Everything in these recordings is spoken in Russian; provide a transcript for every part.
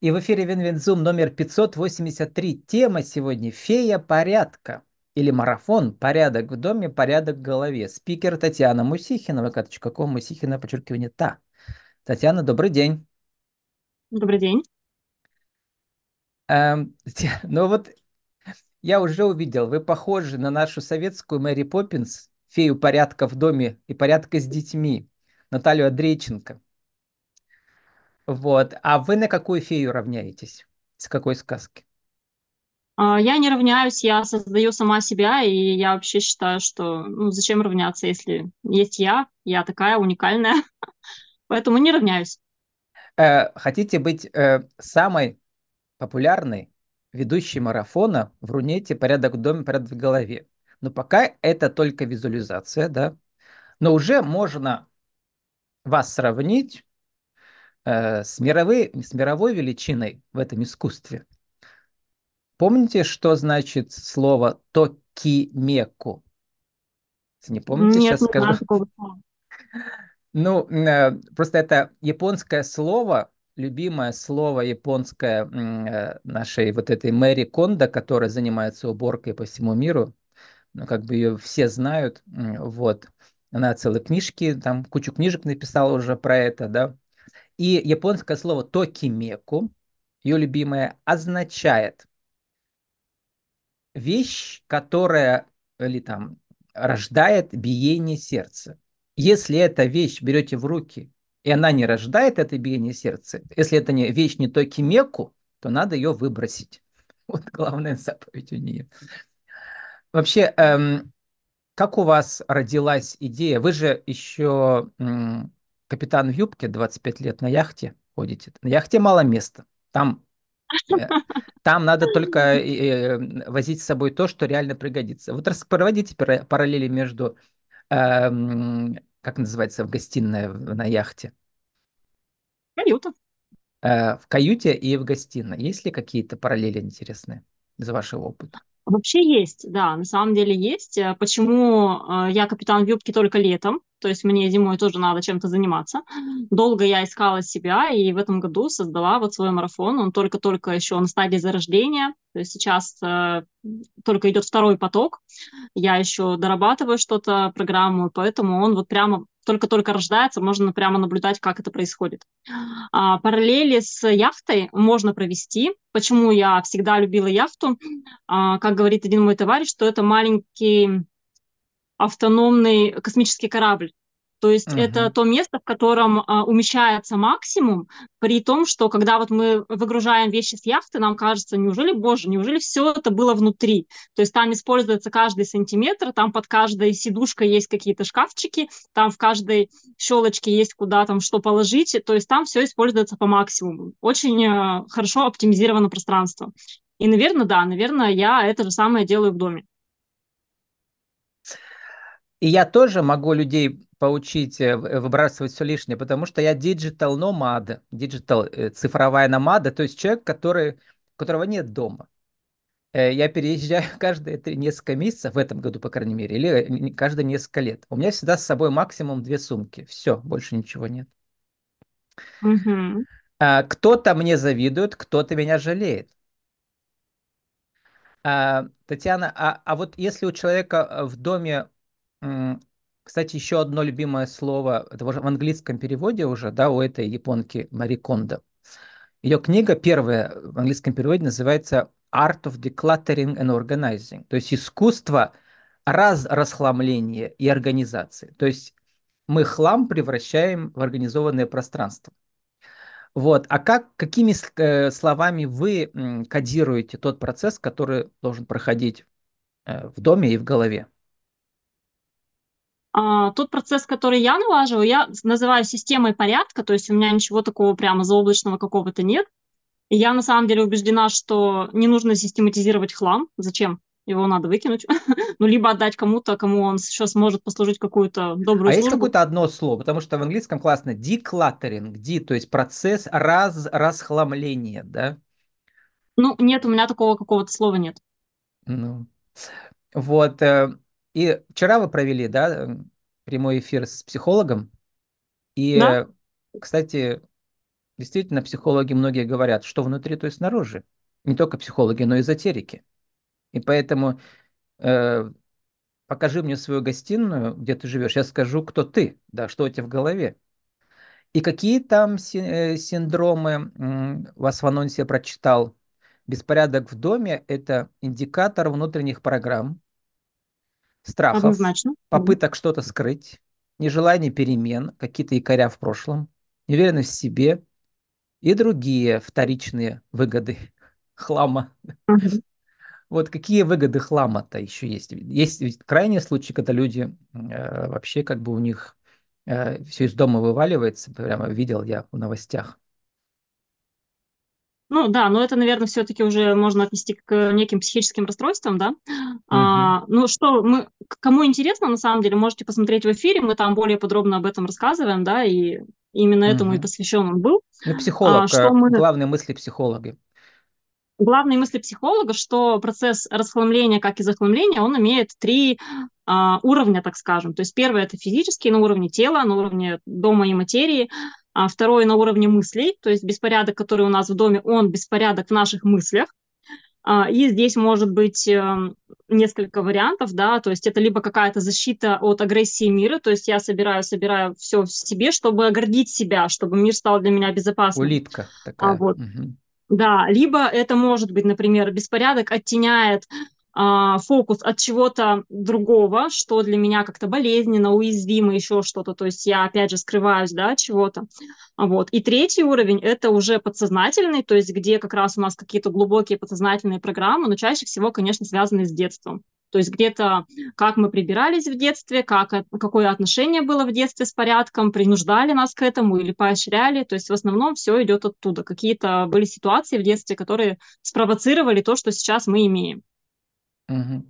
И в эфире WinWinZoom номер 583. Тема сегодня «Фея порядка» или марафон «Порядок в доме, порядок в голове». Спикер Татьяна Мусихина, vk.com, Мусихина, подчеркивание «та». Татьяна, добрый день. Добрый день. Эм, ну вот я уже увидел, вы похожи на нашу советскую Мэри Поппинс, фею порядка в доме и порядка с детьми, Наталью Андрейченко. Вот. А вы на какую фею равняетесь? С какой сказки? А, я не равняюсь, я создаю сама себя, и я вообще считаю, что ну, зачем равняться, если есть я, я такая уникальная, поэтому не равняюсь. Э, хотите быть э, самой популярной ведущей марафона в Рунете «Порядок в доме, порядок в голове». Но пока это только визуализация, да. Но уже можно вас сравнить с, мировой, с мировой величиной в этом искусстве. Помните, что значит слово токимеку? Не помните, Нет, сейчас не скажу. знаю. Ну, э, просто это японское слово, любимое слово японское э, нашей вот этой Мэри Кондо, которая занимается уборкой по всему миру. Ну, как бы ее все знают. Вот. Она целые книжки, там кучу книжек написала уже про это, да. И японское слово токимеку, ее любимое, означает вещь, которая или там рождает биение сердца. Если эта вещь берете в руки, и она не рождает это биение сердца, если это не вещь не токимеку, то надо ее выбросить. Вот главная заповедь у нее. Вообще, эм, как у вас родилась идея? Вы же еще м, капитан в юбке, 25 лет на яхте ходите. На яхте мало места. Там, э, там надо только э, возить с собой то, что реально пригодится. Вот проводите параллели между, эм, как называется, в гостиной на яхте. Каюта. Э, в каюте и в гостиной. Есть ли какие-то параллели интересные из вашего опыта? Вообще есть, да, на самом деле есть. Почему я капитан в юбке только летом? То есть мне зимой тоже надо чем-то заниматься. Долго я искала себя, и в этом году создала вот свой марафон. Он только-только еще на стадии зарождения. То есть сейчас э, только идет второй поток. Я еще дорабатываю что-то, программу, поэтому он вот прямо только-только рождается, можно прямо наблюдать, как это происходит. А, параллели с яхтой можно провести. Почему я всегда любила яхту? А, как говорит один мой товарищ, что это маленький автономный космический корабль. То есть угу. это то место, в котором а, умещается максимум, при том, что когда вот мы выгружаем вещи с яхты, нам кажется, неужели, боже, неужели все это было внутри? То есть там используется каждый сантиметр, там под каждой сидушкой есть какие-то шкафчики, там в каждой щелочке есть куда там что положить, то есть там все используется по максимуму. Очень а, хорошо оптимизировано пространство. И, наверное, да, наверное, я это же самое делаю в доме. И я тоже могу людей поучить э, э, выбрасывать все лишнее, потому что я digital nomad, digital э, цифровая номада, то есть человек, который, которого нет дома. Я переезжаю каждые три, несколько месяцев, в этом году, по крайней мере, или каждые несколько лет. У меня всегда с собой максимум две сумки. Все, больше ничего нет. Угу. Кто-то мне завидует, кто-то меня жалеет. А, Татьяна, а, а вот если у человека в доме кстати, еще одно любимое слово, это уже в английском переводе уже, да, у этой японки Мари Кондо. Ее книга первая в английском переводе называется Art of Decluttering and Organizing, то есть искусство раз расхламления и организации. То есть мы хлам превращаем в организованное пространство. Вот. А как, какими э, словами вы кодируете тот процесс, который должен проходить э, в доме и в голове? А, тот процесс, который я налаживаю, я называю системой порядка, то есть у меня ничего такого прямо заоблачного какого-то нет. И я на самом деле убеждена, что не нужно систематизировать хлам. Зачем? Его надо выкинуть. ну, либо отдать кому-то, кому он еще сможет послужить какую-то добрую а службу. есть какое-то одно слово? Потому что в английском классно decluttering, ди, то есть процесс раз, расхламления, да? Ну, нет, у меня такого какого-то слова нет. Ну, вот. И вчера вы провели, да, прямой эфир с психологом. И, да? кстати, действительно, психологи многие говорят, что внутри, то и снаружи. Не только психологи, но и эзотерики. И поэтому э, покажи мне свою гостиную, где ты живешь, я скажу, кто ты, да, что у тебя в голове. И какие там э, синдромы вас в анонсе прочитал? Беспорядок в доме – это индикатор внутренних программ, страхов, Однозначно. попыток что-то скрыть, нежелание перемен, какие-то якоря в прошлом, неуверенность в себе и другие вторичные выгоды хлама. Вот какие выгоды хлама-то еще есть? Есть крайние случаи, когда люди э, вообще как бы у них э, все из дома вываливается, прямо видел я в новостях. Ну да, но это, наверное, все-таки уже можно отнести к неким психическим расстройствам, да. Угу. А, ну что, мы, кому интересно, на самом деле, можете посмотреть в эфире, мы там более подробно об этом рассказываем, да, и именно угу. этому и посвящен он был. Ну, психолог, а, что мы... главные мысли психолога. Главные мысли психолога, что процесс расхламления, как и захламления, он имеет три а, уровня, так скажем. То есть первое – это физический на уровне тела, на уровне дома и материи а второй на уровне мыслей, то есть беспорядок, который у нас в доме, он беспорядок в наших мыслях. А, и здесь может быть эм, несколько вариантов, да, то есть это либо какая-то защита от агрессии мира, то есть я собираю, собираю все в себе, чтобы оградить себя, чтобы мир стал для меня безопасным. Улитка такая. А, вот. Угу. Да, либо это может быть, например, беспорядок оттеняет а, фокус от чего-то другого, что для меня как-то болезненно, уязвимо, еще что-то. То есть я, опять же, скрываюсь, да, чего-то. Вот. И третий уровень – это уже подсознательный, то есть где как раз у нас какие-то глубокие подсознательные программы, но чаще всего, конечно, связаны с детством. То есть где-то как мы прибирались в детстве, как, какое отношение было в детстве с порядком, принуждали нас к этому или поощряли. То есть в основном все идет оттуда. Какие-то были ситуации в детстве, которые спровоцировали то, что сейчас мы имеем. Угу.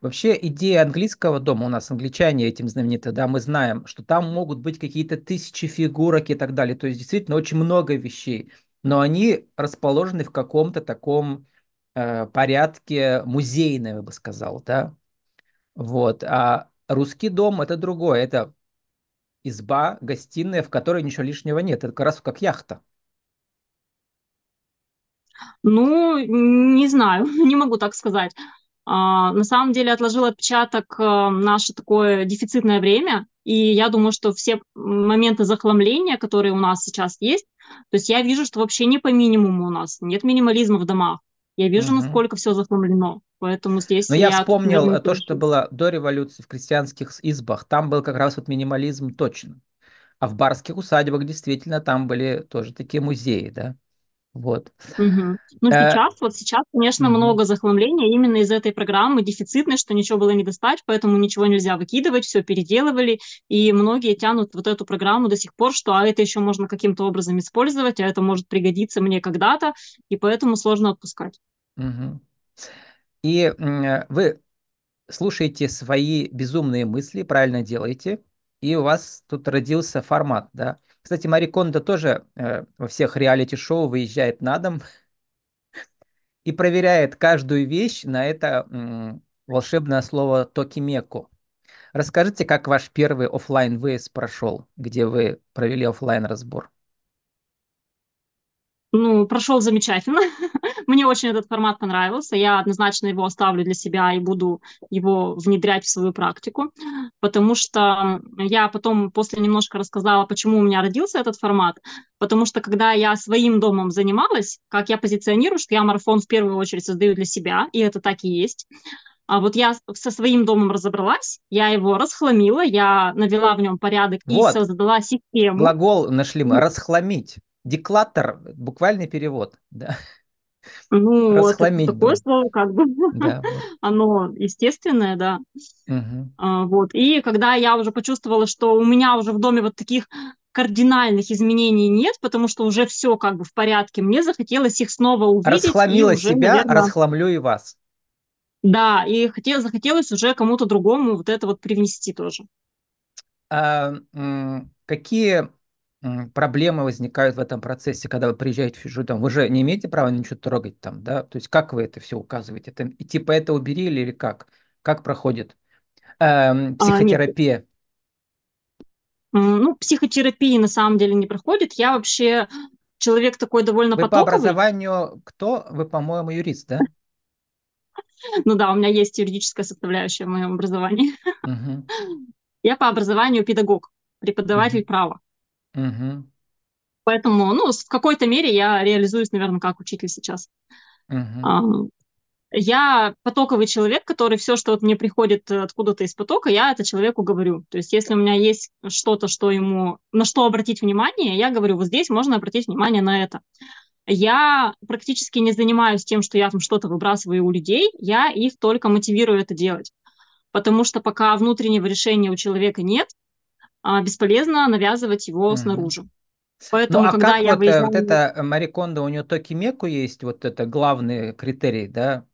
Вообще идея английского дома, у нас англичане этим знамениты, да, мы знаем, что там могут быть какие-то тысячи фигурок и так далее, то есть действительно очень много вещей, но они расположены в каком-то таком э, порядке музейном, я бы сказал, да, вот, а русский дом это другое, это изба, гостиная, в которой ничего лишнего нет, это как раз как яхта. Ну, не знаю, не могу так сказать. А, на самом деле отложил отпечаток э, наше такое дефицитное время, и я думаю, что все моменты захламления, которые у нас сейчас есть, то есть я вижу, что вообще не по минимуму у нас, нет минимализма в домах. Я вижу, угу. насколько все захламлено. Поэтому здесь Но я, я вспомнил тут, то, что было до революции в крестьянских избах. Там был как раз вот минимализм точно. А в барских усадьбах действительно там были тоже такие музеи, да. Вот. Угу. Ну, э, сейчас, вот сейчас, конечно, угу. много захламления именно из этой программы, дефицитной, что ничего было не достать, поэтому ничего нельзя выкидывать, все переделывали, и многие тянут вот эту программу до сих пор, что а это еще можно каким-то образом использовать, а это может пригодиться мне когда-то, и поэтому сложно отпускать. Угу. И вы слушаете свои безумные мысли, правильно делаете, и у вас тут родился формат, да, кстати, Мари Кондо тоже э, во всех реалити-шоу выезжает на дом и проверяет каждую вещь на это волшебное слово токимеку. Расскажите, как ваш первый офлайн выезд прошел, где вы провели офлайн разбор? Ну, прошел замечательно. Мне очень этот формат понравился. Я однозначно его оставлю для себя и буду его внедрять в свою практику, потому что я потом после немножко рассказала, почему у меня родился этот формат, потому что когда я своим домом занималась, как я позиционирую, что я марафон в первую очередь создаю для себя, и это так и есть, а вот я со своим домом разобралась, я его расхламила, я навела в нем порядок вот. и создала систему. Глагол нашли мы, расхламить. Деклатор, буквальный перевод, да. Ну, Расхламить это такое слово, как бы, да, вот. оно естественное, да. Угу. А, вот. И когда я уже почувствовала, что у меня уже в доме вот таких кардинальных изменений нет, потому что уже все как бы в порядке, мне захотелось их снова увидеть. Расхламила уже, себя, наверное... расхламлю и вас. Да, и хотел, захотелось уже кому-то другому вот это вот привнести тоже. А, какие проблемы возникают в этом процессе, когда вы приезжаете в чужой дом? Вы же не имеете права ничего трогать там, да? То есть как вы это все указываете? Это, и типа это убери или как? Как проходит эм, психотерапия? А, ну, психотерапии на самом деле не проходит. Я вообще человек такой довольно Вы по потоковый. образованию кто? Вы, по-моему, юрист, да? Ну да, у меня есть юридическая составляющая в моем образовании. Я по образованию педагог, преподаватель права. Угу. Поэтому, ну, в какой-то мере я реализуюсь, наверное, как учитель сейчас. Угу. Я потоковый человек, который все, что вот мне приходит откуда-то из потока, я это человеку говорю. То есть если у меня есть что-то, что ему, на что обратить внимание, я говорю, вот здесь можно обратить внимание на это. Я практически не занимаюсь тем, что я там что-то выбрасываю у людей, я их только мотивирую это делать. Потому что пока внутреннего решения у человека нет, а, бесполезно навязывать его Угу. снаружи. Ну, Поэтому, а когда как я вот, э, выезжаю... вот это Мари Кондо, у нее токи меку есть, вот это главный критерий, да,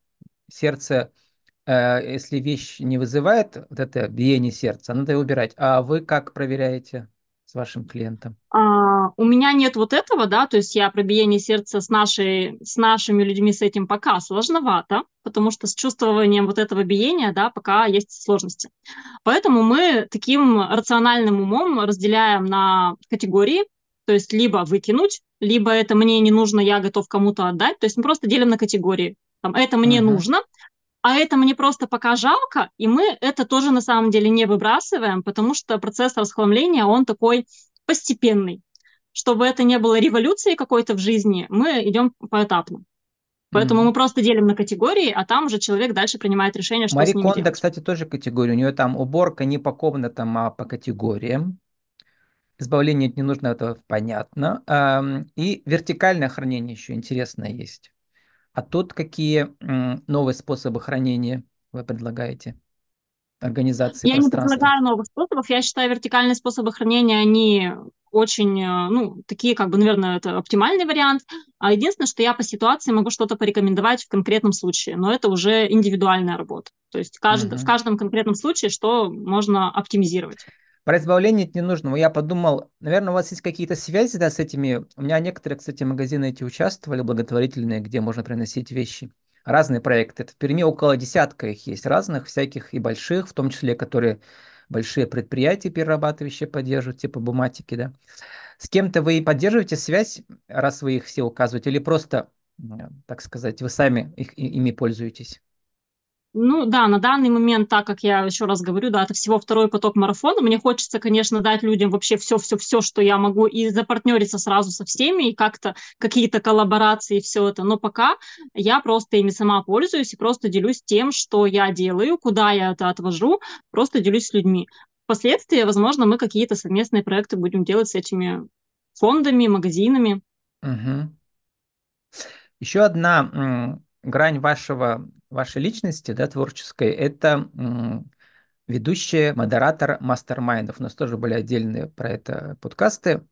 сердце, э, если вещь не вызывает вот это биение сердца, надо ее убирать. А вы как проверяете с вашим клиентом? А, у меня нет вот этого, да, то есть я про биение сердца с, нашей, с нашими людьми с этим пока сложновато, потому что с чувствованием вот этого биения, да, пока есть сложности. Поэтому мы таким рациональным умом разделяем на категории, то есть либо выкинуть, либо это мне не нужно, я готов кому-то отдать, то есть мы просто делим на категории. Там, это мне Угу. нужно, а это мне просто пока жалко, и мы это тоже на самом деле не выбрасываем, потому что процесс расхламления, он такой постепенный. Чтобы это не было революцией какой-то в жизни, мы идем поэтапно. Поэтому Угу. мы просто делим на категории, а там уже человек дальше принимает решение, что Мари с ними Кондо, делать. кстати, тоже категория. У нее там уборка не по комнатам, а по категориям. Избавление от ненужного, это понятно. И вертикальное хранение еще интересное есть. А тут какие новые способы хранения вы предлагаете? Организации Я не предлагаю новых способов. Я считаю, вертикальные способы хранения, они очень, э, ну, такие, как бы, наверное, это оптимальный вариант. А единственное, что я по ситуации могу что-то порекомендовать в конкретном случае, но это уже индивидуальная работа. То есть кажд... в Мгм. каждом конкретном случае, что можно оптимизировать. Про избавление от ненужного. Я подумал, наверное, у вас есть какие-то связи да, с этими. У меня некоторые, кстати, магазины эти участвовали, благотворительные, где можно приносить вещи. Разные проекты. В Перми около десятка их есть разных, всяких и больших, в том числе, которые большие предприятия перерабатывающие поддерживают, типа буматики, да. С кем-то вы поддерживаете связь, раз вы их все указываете, или просто, так сказать, вы сами их, ими пользуетесь? Ну да, на данный момент, так как я еще раз говорю, да, это всего второй поток марафона, мне хочется, конечно, дать людям вообще все-все-все, что я могу, и запартнериться сразу со всеми, и как-то какие-то коллаборации, все это. Но пока я просто ими сама пользуюсь и просто делюсь тем, что я делаю, куда я это отвожу, просто делюсь с людьми. Впоследствии, возможно, мы какие-то совместные проекты будем делать с этими фондами, магазинами. Мгм. Еще одна грань вашего, вашей личности, да, творческой, это м, ведущая, модератор mastermind ов. У нас тоже были отдельные про это подкасты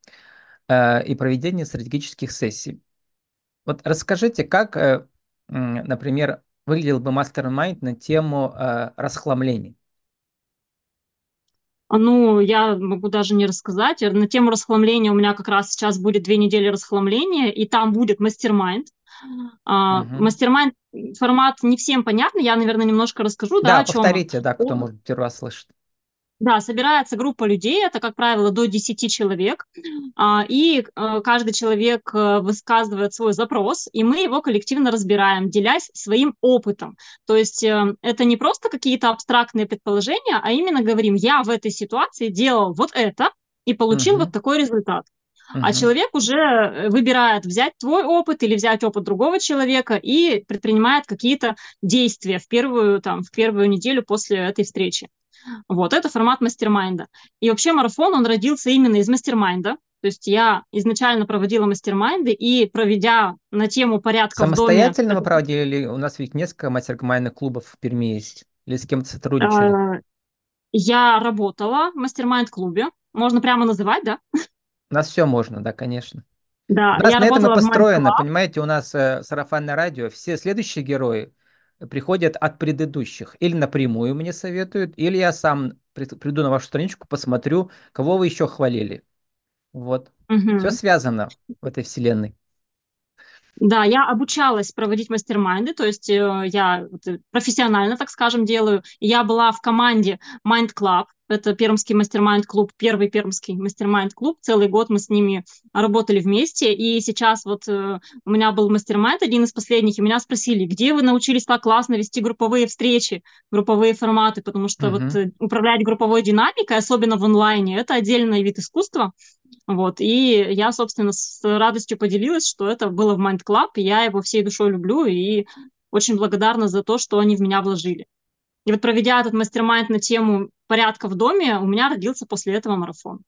э, и проведение стратегических сессий. Вот расскажите, как, э, например, выглядел бы mastermind на тему э, расхламлений? Ну, я могу даже не рассказать. На тему расхламления у меня как раз сейчас будет две недели расхламления, и там будет mastermind. Мастер-майнд формат не всем понятно, я, наверное, немножко расскажу, да, Да, о чем повторите, да, кто может первый раз слышит. Да, собирается группа людей, это, как правило, до 10 человек, а, и э, каждый человек э, высказывает свой запрос, и мы его коллективно разбираем, делясь своим опытом. То есть э, это не просто какие-то абстрактные предположения, а именно говорим, я в этой ситуации делал вот это и получил Мгм. вот такой результат. А Мгм. человек уже выбирает взять твой опыт или взять опыт другого человека и предпринимает какие-то действия в первую, там, в первую неделю после этой встречи. Вот, это формат мастер-майнда. И вообще марафон, он родился именно из мастер-майнда. То есть я изначально проводила мастер-майнды, и проведя на тему порядка в доме... Самостоятельно вы проводили, или у нас ведь несколько мастер-майндных клубов в Перми есть? Или с кем-то сотрудничали? э, Я работала в мастер-майнд-клубе. Можно прямо называть, да? У нас все можно, да, конечно. Да, У нас я на этом и построено, понимаете, у нас э, сарафанное радио, все следующие герои приходят от предыдущих. Или напрямую мне советуют, или я сам при- приду на вашу страничку, посмотрю, кого вы еще хвалили. Вот. Мгм. Все связано в этой вселенной. Да, я обучалась проводить мастер-майнды, то есть э, я э, профессионально, так скажем, делаю. Я была в команде Mind Club, Это Пермский mastermind-клуб, первый Пермский mastermind-клуб. Целый год мы с ними работали вместе. И сейчас вот э, у меня был mastermind, один из последних, и меня спросили, где вы научились так классно вести групповые встречи, групповые форматы, потому что uh-huh. вот э, управлять групповой динамикой, особенно в онлайне, это отдельный вид искусства. Вот, и я, собственно, с радостью поделилась, что это было в Mind Club, я его всей душой люблю, и очень благодарна за то, что они в меня вложили. И вот проведя этот мастер-майнд на тему порядка в доме, у меня родился после этого марафон.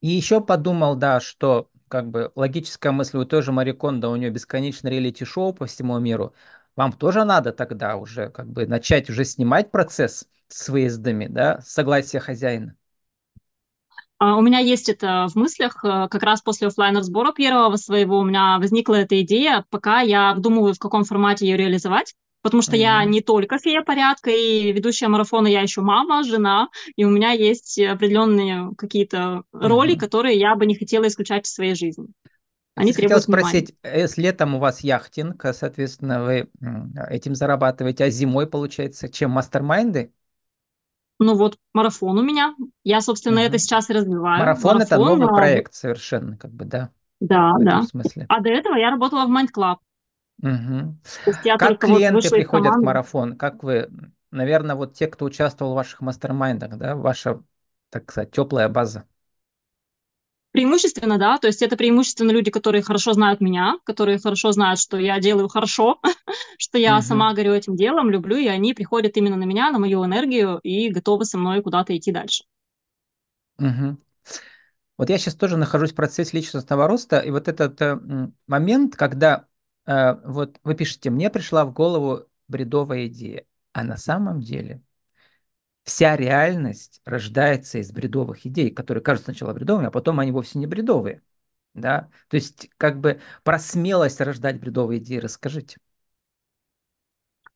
И еще подумал, да, что как бы логическая мысль, у той же Мариконда, у нее бесконечное реалити-шоу по всему миру. Вам тоже надо тогда уже как бы начать уже снимать процесс с выездами, да, согласие хозяина. А, у меня есть это в мыслях. Э, как раз после офлайн сбора первого своего у меня возникла эта идея, пока я обдумываю, в каком формате ее реализовать. Потому что mm-hmm. я не только фея порядка и ведущая марафона, я еще мама, жена, и у меня есть определенные какие-то mm-hmm. роли, которые я бы не хотела исключать в своей жизни. Они хотел спросить, внимания. если летом у вас яхтинг, соответственно, вы этим зарабатываете, а зимой, получается, чем мастер-майнды? Ну вот марафон у меня. Я, собственно, угу. это сейчас и развиваю. Марафон, марафон это новый а... проект совершенно, как бы, да. Да, да. Смысле. А до этого я работала в Mind Club. Угу. Как клиенты вот приходят в марафон? Как вы, наверное, вот те, кто участвовал в ваших мастер-майндах, да, ваша, так сказать, теплая база? Преимущественно, да, то есть это преимущественно люди, которые хорошо знают меня, которые хорошо знают, что я делаю хорошо, что я uh-huh. сама горю этим делом, люблю, и они приходят именно на меня, на мою энергию и готовы со мной куда-то идти дальше. Uh-huh. Вот я сейчас тоже нахожусь в процессе личностного роста, и вот этот э, момент, когда э, вот вы пишете, мне пришла в голову бредовая идея, а на самом деле вся реальность рождается из бредовых идей, которые кажутся сначала бредовыми, а потом они вовсе не бредовые. Да? То есть как бы про смелость рождать бредовые идеи расскажите.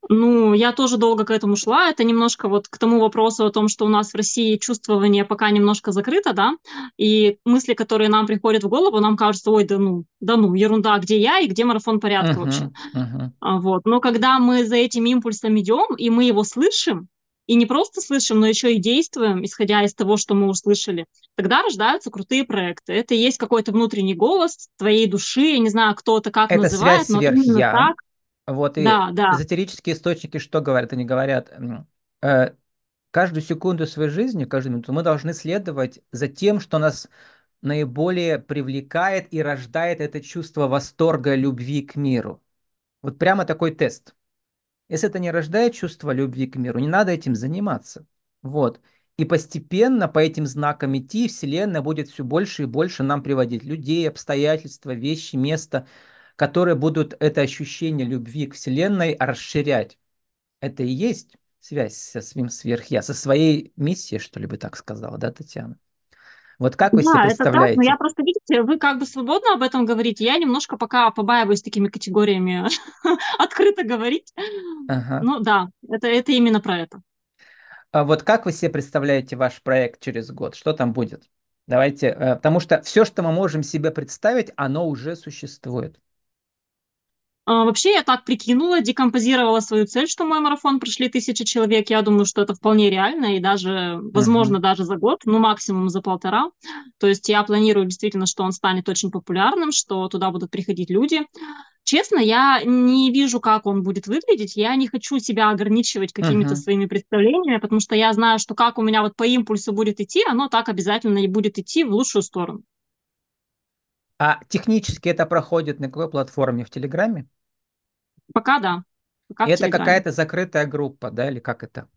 Ну, я тоже долго к этому шла. Это немножко вот к тому вопросу о том, что у нас в России чувствование пока немножко закрыто, да, и мысли, которые нам приходят в голову, нам кажется, ой, да ну, да ну, ерунда, где я и где марафон порядка uh-huh, вообще. Uh-huh. Вот. Но когда мы за этим импульсом идем, и мы его слышим, и не просто слышим, но еще и действуем, исходя из того, что мы услышали, тогда рождаются крутые проекты. Это и есть какой-то внутренний голос твоей души, я не знаю, кто это как это называет, связь но именно я. так. Вот и да, да. эзотерические источники что говорят? Они говорят, э, каждую секунду своей жизни, каждую минуту мы должны следовать за тем, что нас наиболее привлекает и рождает это чувство восторга, любви к миру. Вот прямо такой тест. Если это не рождает чувство любви к миру, не надо этим заниматься. Вот. И постепенно по этим знакам идти, Вселенная будет все больше и больше нам приводить людей, обстоятельства, вещи, места, которые будут это ощущение любви к Вселенной расширять. Это и есть связь со своим сверхя, со своей миссией, что ли бы так сказала, да, Татьяна? Вот как вы да, себе представляете? Это так, но я просто, видите, вы как бы свободно об этом говорите. Я немножко пока побаиваюсь такими категориями открыто говорить. Ага. Ну да, это, это именно про это. А вот как вы себе представляете ваш проект через год? Что там будет? Давайте, э, потому что все, что мы можем себе представить, оно уже существует. А, вообще, я так прикинула, декомпозировала свою цель, что мой марафон прошли тысячи человек. Я думаю, что это вполне реально и даже, возможно, uh-huh. даже за год, ну, максимум за полтора. То есть я планирую действительно, что он станет очень популярным, что туда будут приходить люди. Честно, я не вижу, как он будет выглядеть. Я не хочу себя ограничивать какими-то uh-huh. своими представлениями, потому что я знаю, что как у меня вот по импульсу будет идти, оно так обязательно и будет идти в лучшую сторону. А технически это проходит на какой платформе? В Телеграме? Пока да. Пока это какая-то закрытая группа, да, или как это?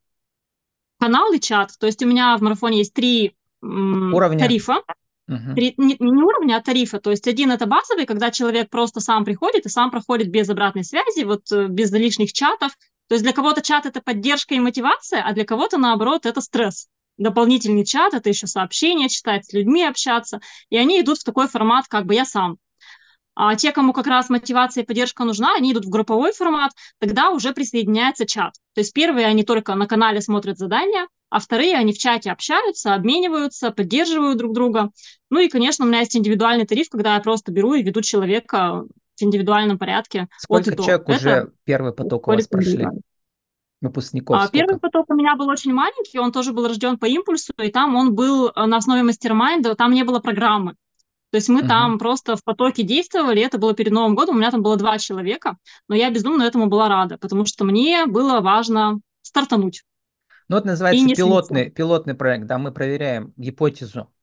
Канал и чат. То есть у меня в марафоне есть три Уровня. тарифа. Угу. Три, не, не уровня, а тарифа. То есть один это базовый, когда человек просто сам приходит и сам проходит без обратной связи, вот э, без лишних чатов. То есть для кого-то чат это поддержка и мотивация, а для кого-то наоборот это стресс дополнительный чат, это еще сообщения читать, с людьми общаться, и они идут в такой формат, как бы я сам. А те, кому как раз мотивация и поддержка нужна, они идут в групповой формат, тогда уже присоединяется чат. То есть первые они только на канале смотрят задания, а вторые они в чате общаются, обмениваются, поддерживают друг друга. Ну и, конечно, у меня есть индивидуальный тариф, когда я просто беру и веду человека в индивидуальном порядке. Сколько человек уже первый поток у вас прошли? Выпускников А первый поток у меня был очень маленький, он тоже был рожден по импульсу, и там он был э, на основе мастер-майнда, там не было программы. То есть мы Мгм. там просто в потоке действовали, это было перед Новым годом, у меня там было два человека, но я безумно этому была рада, потому что мне было важно стартануть Ну, это называется слиться. пилотный, пилотный проект, да, мы проверяем гипотезу,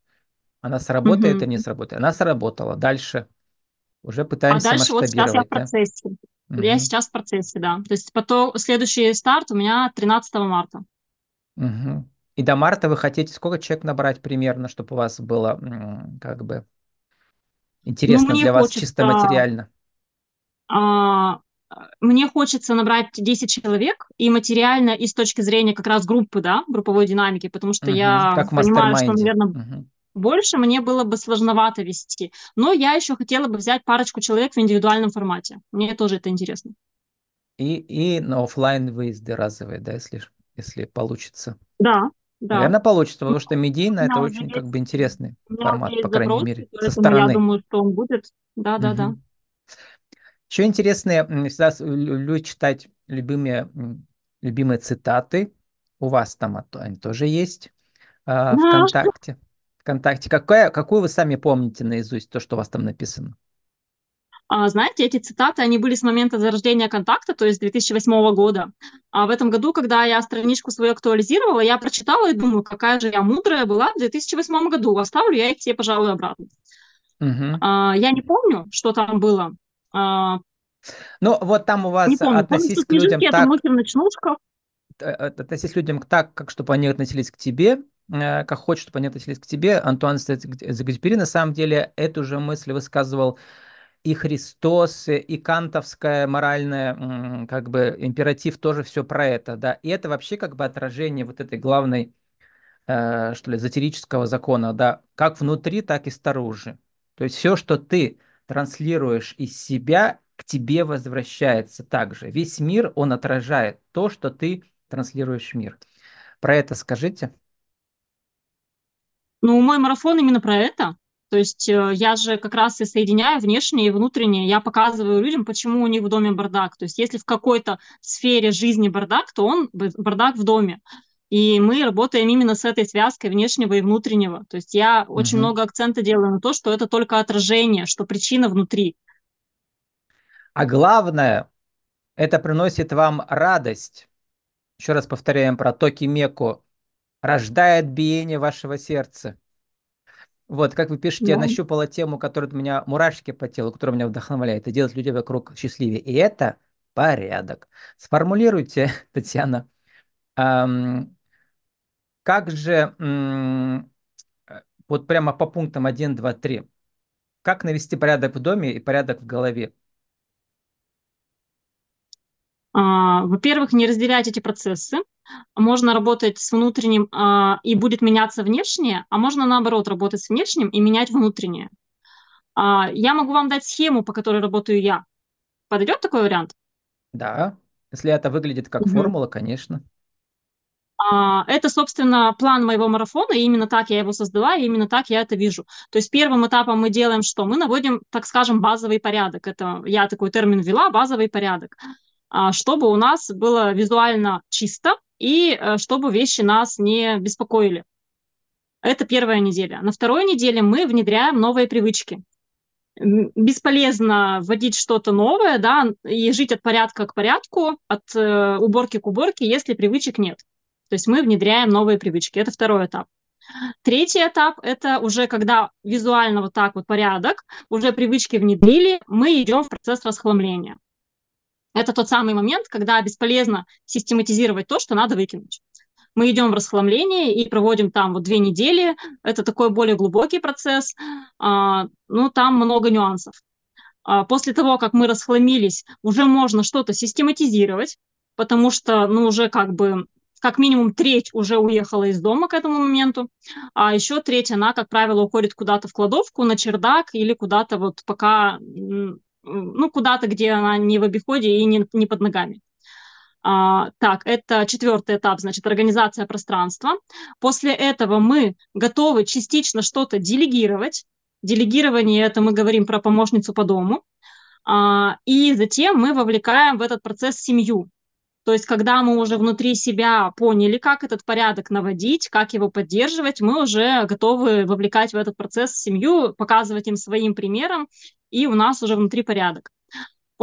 она сработает Мгм. или не сработает. Она сработала. Дальше уже А пытаемся дальше вот сейчас я в масштабировать, да? Процессе. Я сейчас в процессе, да. То есть потом, следующий старт у меня 13 марта. Мгм. И до марта вы хотите сколько человек набрать примерно, чтобы у вас было как бы Ну, интересно мне для вас чисто материально? А, мне хочется набрать 10 человек и материально, и с точки зрения как раз группы, да, групповой динамики, потому что Мгм. я Как понимаю, что, наверное, Мгм. Больше мне было бы сложновато вести. Но я еще хотела бы взять парочку человек в индивидуальном формате. Мне тоже это интересно. И, и на оффлайн выезды разовые, да, если, если получится. Да, да. Наверное, получится, потому что медийно это очень как бы есть, интересный формат, по есть крайней запросы, мере, со поэтому я стороны. думаю, что он будет. Да, да, да. Мгм. Еще интересные, м, всегда люблю читать любимые, любимые цитаты. У вас там они тоже есть а, ВКонтакте. ВКонтакте. Какая, какую вы сами помните наизусть, то, что у вас там написано? А, знаете, эти цитаты, они были с момента зарождения контакта, то есть 2008 года. А в этом году, когда я страничку свою актуализировала, я прочитала и думаю, какая же я мудрая была в 2008 году. Оставлю я их все, пожалуй, обратно. Мгм. А, я не помню, что там было. А, Ну, вот там у не вас помню. Помню, что относись к людям так, э, э, относись к людям так, как чтобы они относились к тебе, э, как хочешь, чтобы они относились к тебе. Антуан Экзюпери на самом деле эту же мысль высказывал и Христос, и кантовская моральная, как бы императив тоже все про это, да. И это вообще как бы отражение вот этой главной, э, что ли, эзотерического закона, да, как внутри, так и снаружи. То есть все, что ты транслируешь из себя, к тебе возвращается также. Весь мир, он отражает то, что ты транслируешь в мир. Про это скажите. Ну, мой марафон именно про это. То есть э, я же как раз и соединяю внешнее и внутреннее. Я показываю людям, почему у них в доме бардак. То есть если в какой-то сфере жизни бардак, то он бардак в доме. И мы работаем именно с этой связкой внешнего и внутреннего. То есть я очень Мгм. много акцента делаю на то, что это только отражение, что причина внутри. А главное, это приносит вам радость. Еще раз повторяем про токи Меку. Рождает биение вашего сердца. Вот, как вы пишете, я Да. нащупала тему, которая у меня мурашки по телу, которая меня вдохновляет, и делать людей вокруг счастливее. И это порядок. Сформулируйте, Татьяна, ам, как же м, э, вот прямо по пунктам один, 2, 3. Как навести порядок в доме и порядок в голове? А, Во-первых, не разделять эти процессы. Можно работать с внутренним, а, и будет меняться внешнее, а можно наоборот работать с внешним и менять внутреннее. А, Я могу вам дать схему, по которой работаю я. Подойдет такой вариант? Да, если это выглядит как Мгм. формула, конечно. Это, собственно, план моего марафона, и именно так я его создала, и именно так я это вижу. То есть первым этапом мы делаем что? Мы наводим, так скажем, базовый порядок. Это я такой термин ввела, базовый порядок. А, Чтобы у нас было визуально чисто, и э, чтобы вещи нас не беспокоили. Это первая неделя. На второй неделе мы внедряем новые привычки. Бесполезно вводить что-то новое, да, и жить от порядка к порядку, от э, уборки к уборке, если привычек нет. То есть мы внедряем новые привычки. Это второй этап. Третий этап– это уже когда визуально вот так вот порядок, уже привычки внедрили, мы идем в процесс расхламления. Это тот самый момент, когда бесполезно систематизировать то, что надо выкинуть мы идем в расхламление и проводим там вот две недели. Это такой более глубокий процесс. А, ну, там много нюансов. А, после того, как мы расхламились, уже можно что-то систематизировать, потому что, ну, уже как бы как минимум треть уже уехала из дома к этому моменту, а еще треть, она, как правило, уходит куда-то в кладовку, на чердак или куда-то вот пока, ну, куда-то, где она не в обиходе и не, не под ногами. А, так, это четвертый этап, значит, организация пространства. После этого мы готовы частично что-то делегировать. Делегирование это мы говорим про помощницу по дому. А, и затем мы вовлекаем в этот процесс семью. То есть, когда мы уже внутри себя поняли, как этот порядок наводить, как его поддерживать, мы уже готовы вовлекать в этот процесс семью, показывать им своим примером, и у нас уже внутри порядок.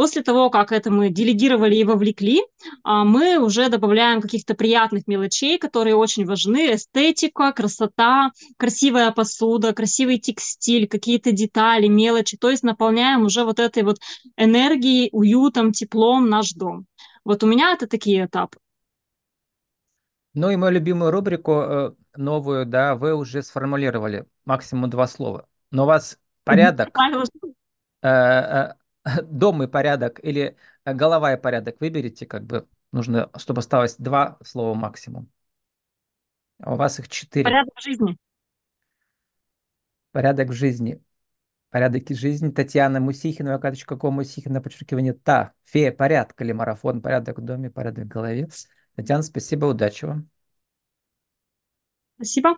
После того, как это мы делегировали и вовлекли, а, мы уже добавляем каких-то приятных мелочей, которые очень важны. Эстетика, красота, красивая посуда, красивый текстиль, какие-то детали, мелочи. То есть наполняем уже вот этой вот энергией, уютом, теплом наш дом. Вот у меня это такие этапы. Ну и мою любимую рубрику э, новую, да, вы уже сформулировали максимум два слова. Но у вас порядок, дом и порядок или голова и порядок выберите, как бы нужно, чтобы осталось два слова максимум. А у вас их четыре. Порядок в жизни. Порядок в жизни. Порядок жизни. Татьяна Мусихина, vk.com, Мусихина, подчеркивание та. Фея порядка или марафон, порядок в доме, порядок в голове. Татьяна, спасибо, удачи вам. Спасибо.